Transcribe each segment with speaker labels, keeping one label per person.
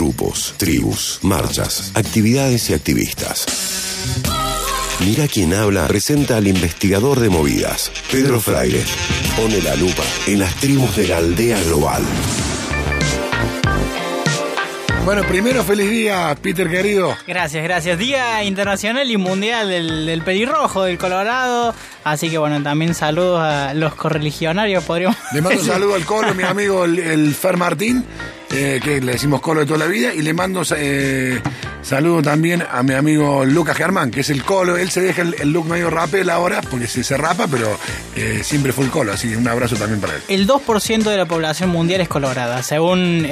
Speaker 1: grupos, tribus, marchas, actividades y activistas. Mira quién habla presenta al investigador de movidas, Pedro Fraile. Pone la lupa en las tribus de la aldea global.
Speaker 2: Bueno, primero feliz día, Peter querido.
Speaker 3: Gracias, gracias. Día Internacional y Mundial del, del Pelirrojo, del Colorado. Así que bueno, también saludos a los correligionarios, podríamos
Speaker 2: Le mando un saludo al Colo, mi amigo el, el Fer Martín, eh, que le decimos Colo de toda la vida, y le mando eh, saludo también a mi amigo Lucas Germán, que es el Colo. Él se deja el, el look medio rapel ahora, porque se, se rapa, pero eh, siempre fue el Colo, así que un abrazo también para él.
Speaker 3: El 2% de la población mundial es colorada, según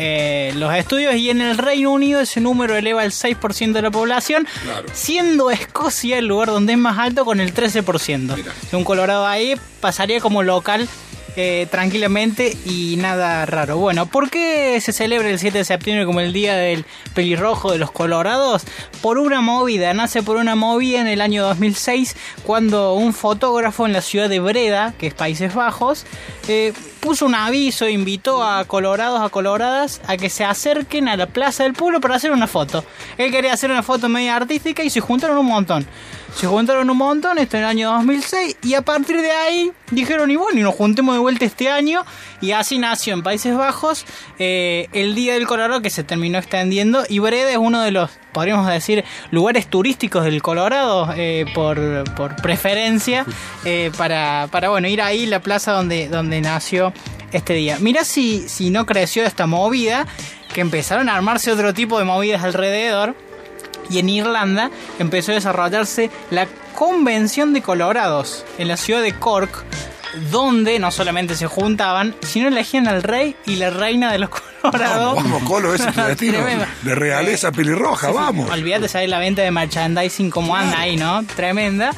Speaker 3: los estudios, y en el Reino Unido ese número eleva el 6% de la población,
Speaker 2: Claro.
Speaker 3: siendo Escocia el lugar donde es más alto con el 13%.
Speaker 2: Mira.
Speaker 3: Un colorado ahí pasaría como local tranquilamente y nada raro. Bueno, ¿por qué se celebra el 7 de septiembre como el día del pelirrojo de los colorados? Por una movida, nace por una movida en el año 2006 cuando un fotógrafo en la ciudad de Breda, que es Países Bajos, eh, puso un aviso, invitó a colorados, a coloradas a que se acerquen a la plaza del pueblo para hacer una foto. Él quería hacer una foto media artística y se juntaron un montón. Se juntaron un montón, esto en el año 2006, y a partir de ahí dijeron, y bueno, y nos juntemos de vuelta este año, y así nació en Países Bajos eh, el Día del Colorado que se terminó extendiendo, y Breda es uno de los, podríamos decir, lugares turísticos del Colorado, eh, por, por preferencia, eh, para, para, bueno, ir ahí, la plaza donde, donde nació este día. Mira si, si no creció esta movida, que empezaron a armarse otro tipo de movidas alrededor. Y en Irlanda empezó a desarrollarse la Convención de Colorados en la ciudad de Cork, donde no solamente se juntaban, sino elegían al rey y la reina de los Colorados.
Speaker 2: Vamos, vamos, Colo, es. De realeza pelirroja,
Speaker 3: sí.
Speaker 2: vamos.
Speaker 3: Olvídate, sabes la venta de merchandising como anda ahí, ¿no? Tremenda.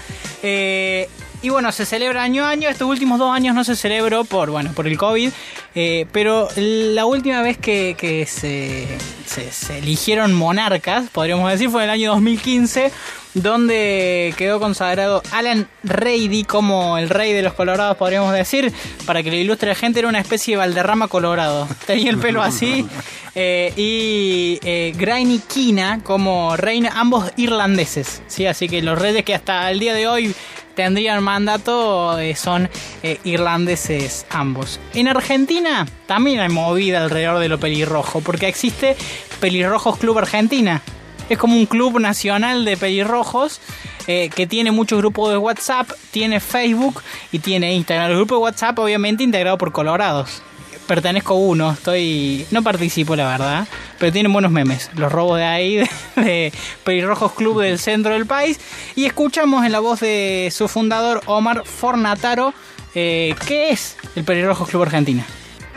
Speaker 3: Eh, y bueno, se celebra año a año. Estos últimos dos años no se celebró por, bueno, por el COVID. eh, pero la última vez que, se, eligieron monarcas, podríamos decir, fue en el año 2015, donde quedó consagrado Alan Reidy como el rey de los colorados, podríamos decir. Para que lo ilustre la gente, era una especie de Valderrama colorado. Tenía el pelo así. eh, y eh, Granny Kina como reina, ambos irlandeses. ¿sí? Así que los reyes que hasta el día de hoy tendrían mandato eh, son eh, irlandeses ambos. En Argentina también hay movida alrededor de lo pelirrojo, porque existe Pelirrojos Club Argentina. Es como un club nacional de pelirrojos eh, que tiene muchos grupos de WhatsApp, tiene Facebook y tiene Instagram. El grupo de WhatsApp obviamente integrado por colorados. Pertenezco a uno, estoy. no participo la verdad, pero tienen buenos memes. Los robos de ahí, de, Pelirrojos Club del centro del país. Y escuchamos en la voz de su fundador, Omar Fornataro, eh, ¿qué es el Pelirrojos Club Argentina?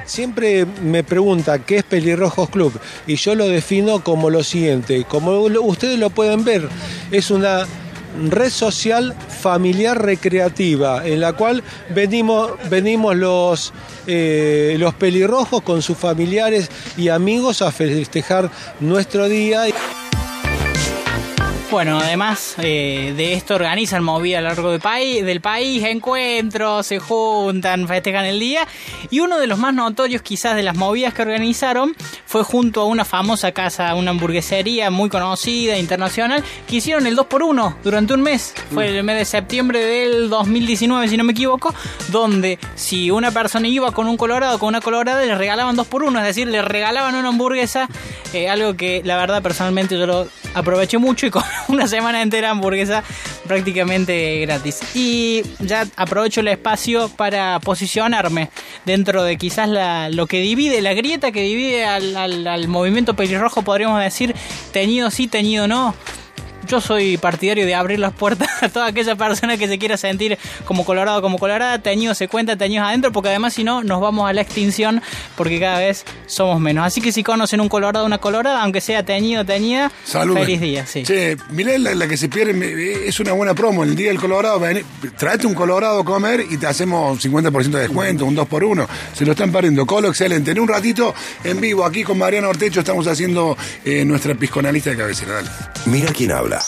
Speaker 4: Siempre me pregunta qué es Pelirrojos Club y yo lo defino como lo siguiente, como ustedes lo pueden ver, es una red social familiar recreativa en la cual venimos, venimos los, eh, los pelirrojos con sus familiares y amigos a festejar nuestro día.
Speaker 3: Bueno, además eh, de esto organizan movidas a lo largo del país, del país, encuentros, se juntan, festejan el día. Y uno de los más notorios quizás de las movidas que organizaron fue junto a una famosa casa, una hamburguesería muy conocida, internacional, que hicieron el 2x1 durante un mes. Fue el mes de septiembre del 2019, si no me equivoco, donde si una persona iba con un colorado, con una colorada, le regalaban 2x1, es decir, le regalaban una hamburguesa, eh, algo que la verdad personalmente yo lo aproveché mucho y con una semana entera hamburguesa prácticamente gratis. Y ya aprovecho el espacio para posicionarme dentro de quizás lo que divide, la grieta que divide al, al- al movimiento pelirrojo, podríamos decir, teñido sí, teñido no. Yo soy partidario de abrir las puertas a toda aquella persona que se quiera sentir como colorado, como colorada, teñido se cuenta, teñidos adentro, porque además si no nos vamos a la extinción porque cada vez somos menos. Así que si conocen un colorado, una colorada, aunque sea teñido, teñida,
Speaker 2: Salud.
Speaker 3: feliz día, sí.
Speaker 2: Che, mirá la, la que se pierde, me- es una buena promo. El día del Colorado, vení, tráete un Colorado a comer y te hacemos 50% de descuento, un 2 por 1 Se lo están perdiendo. Colo, excelente. En un ratito, en vivo, aquí con Mariano Ortecho, estamos haciendo eh, nuestra pisconalista de cabecera. Dale.
Speaker 1: Mira quién habla.